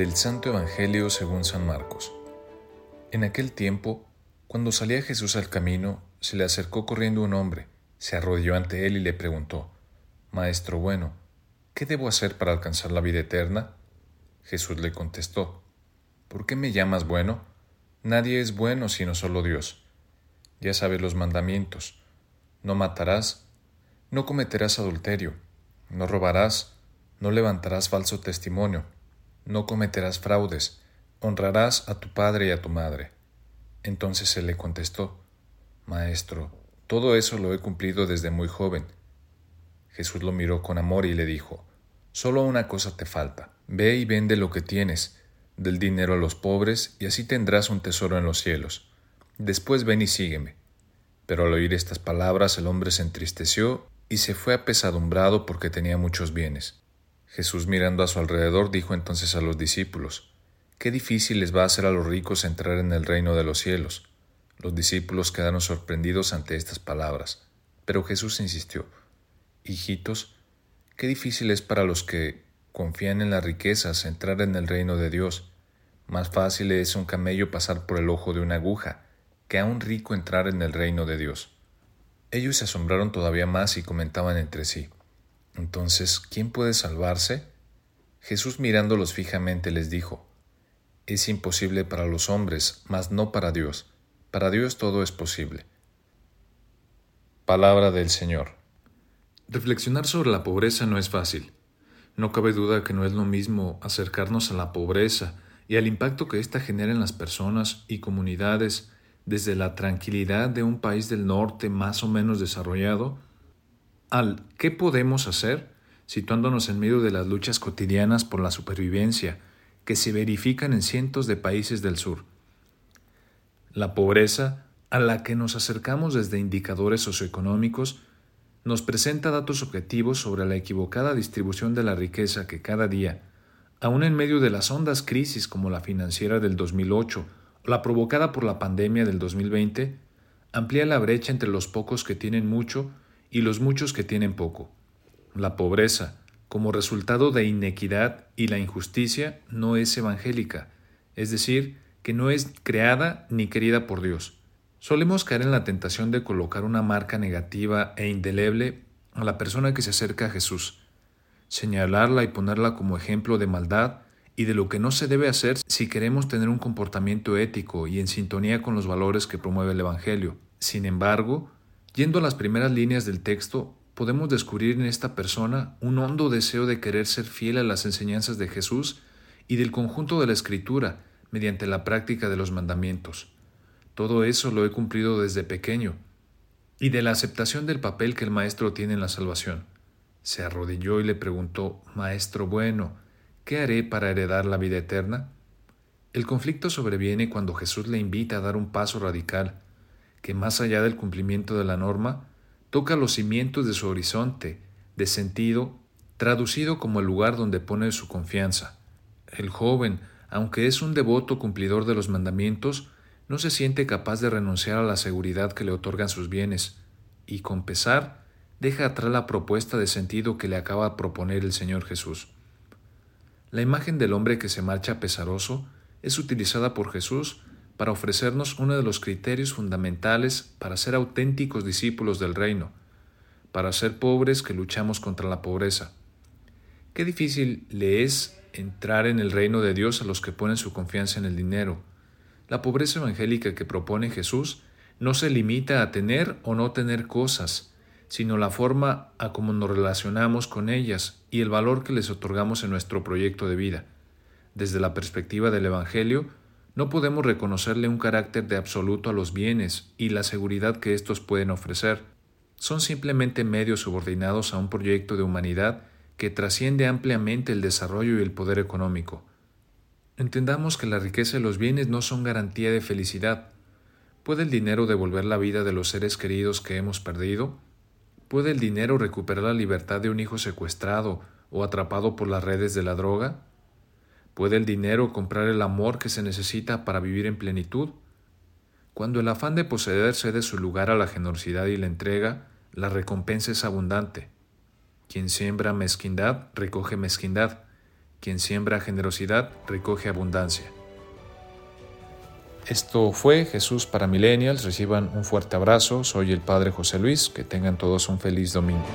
Del Santo Evangelio según San Marcos. En aquel tiempo, cuando salía Jesús al camino, se le acercó corriendo un hombre, se arrodilló ante él y le preguntó, Maestro bueno, ¿qué debo hacer para alcanzar la vida eterna? Jesús le contestó, ¿por qué me llamas bueno? Nadie es bueno sino solo Dios. Ya sabes los mandamientos. No matarás, no cometerás adulterio, no robarás, no levantarás falso testimonio no cometerás fraudes, honrarás a tu padre y a tu madre. Entonces él le contestó, Maestro, todo eso lo he cumplido desde muy joven. Jesús lo miró con amor y le dijo, Solo una cosa te falta, ve y vende lo que tienes, del dinero a los pobres, y así tendrás un tesoro en los cielos. Después ven y sígueme. Pero al oír estas palabras el hombre se entristeció y se fue apesadumbrado porque tenía muchos bienes. Jesús mirando a su alrededor dijo entonces a los discípulos, Qué difícil les va a hacer a los ricos entrar en el reino de los cielos. Los discípulos quedaron sorprendidos ante estas palabras, pero Jesús insistió, Hijitos, qué difícil es para los que confían en las riquezas entrar en el reino de Dios. Más fácil es un camello pasar por el ojo de una aguja que a un rico entrar en el reino de Dios. Ellos se asombraron todavía más y comentaban entre sí, entonces, ¿quién puede salvarse? Jesús mirándolos fijamente les dijo, Es imposible para los hombres, mas no para Dios. Para Dios todo es posible. Palabra del Señor. Reflexionar sobre la pobreza no es fácil. No cabe duda que no es lo mismo acercarnos a la pobreza y al impacto que ésta genera en las personas y comunidades desde la tranquilidad de un país del norte más o menos desarrollado al ¿qué podemos hacer? situándonos en medio de las luchas cotidianas por la supervivencia que se verifican en cientos de países del sur. La pobreza, a la que nos acercamos desde indicadores socioeconómicos, nos presenta datos objetivos sobre la equivocada distribución de la riqueza que cada día, aun en medio de las hondas crisis como la financiera del 2008 o la provocada por la pandemia del 2020, amplía la brecha entre los pocos que tienen mucho y los muchos que tienen poco. La pobreza, como resultado de inequidad y la injusticia, no es evangélica, es decir, que no es creada ni querida por Dios. Solemos caer en la tentación de colocar una marca negativa e indeleble a la persona que se acerca a Jesús, señalarla y ponerla como ejemplo de maldad y de lo que no se debe hacer si queremos tener un comportamiento ético y en sintonía con los valores que promueve el Evangelio. Sin embargo, Yendo a las primeras líneas del texto, podemos descubrir en esta persona un hondo deseo de querer ser fiel a las enseñanzas de Jesús y del conjunto de la Escritura mediante la práctica de los mandamientos. Todo eso lo he cumplido desde pequeño, y de la aceptación del papel que el Maestro tiene en la salvación. Se arrodilló y le preguntó, Maestro bueno, ¿qué haré para heredar la vida eterna? El conflicto sobreviene cuando Jesús le invita a dar un paso radical, que más allá del cumplimiento de la norma, toca los cimientos de su horizonte, de sentido, traducido como el lugar donde pone su confianza. El joven, aunque es un devoto cumplidor de los mandamientos, no se siente capaz de renunciar a la seguridad que le otorgan sus bienes, y con pesar deja atrás la propuesta de sentido que le acaba de proponer el Señor Jesús. La imagen del hombre que se marcha pesaroso es utilizada por Jesús para ofrecernos uno de los criterios fundamentales para ser auténticos discípulos del reino, para ser pobres que luchamos contra la pobreza. Qué difícil le es entrar en el reino de Dios a los que ponen su confianza en el dinero. La pobreza evangélica que propone Jesús no se limita a tener o no tener cosas, sino la forma a cómo nos relacionamos con ellas y el valor que les otorgamos en nuestro proyecto de vida. Desde la perspectiva del Evangelio, no podemos reconocerle un carácter de absoluto a los bienes y la seguridad que éstos pueden ofrecer. Son simplemente medios subordinados a un proyecto de humanidad que trasciende ampliamente el desarrollo y el poder económico. Entendamos que la riqueza y los bienes no son garantía de felicidad. ¿Puede el dinero devolver la vida de los seres queridos que hemos perdido? ¿Puede el dinero recuperar la libertad de un hijo secuestrado o atrapado por las redes de la droga? ¿Puede el dinero comprar el amor que se necesita para vivir en plenitud? Cuando el afán de poseer cede su lugar a la generosidad y la entrega, la recompensa es abundante. Quien siembra mezquindad, recoge mezquindad. Quien siembra generosidad recoge abundancia. Esto fue Jesús para Millennials. Reciban un fuerte abrazo. Soy el Padre José Luis. Que tengan todos un feliz domingo.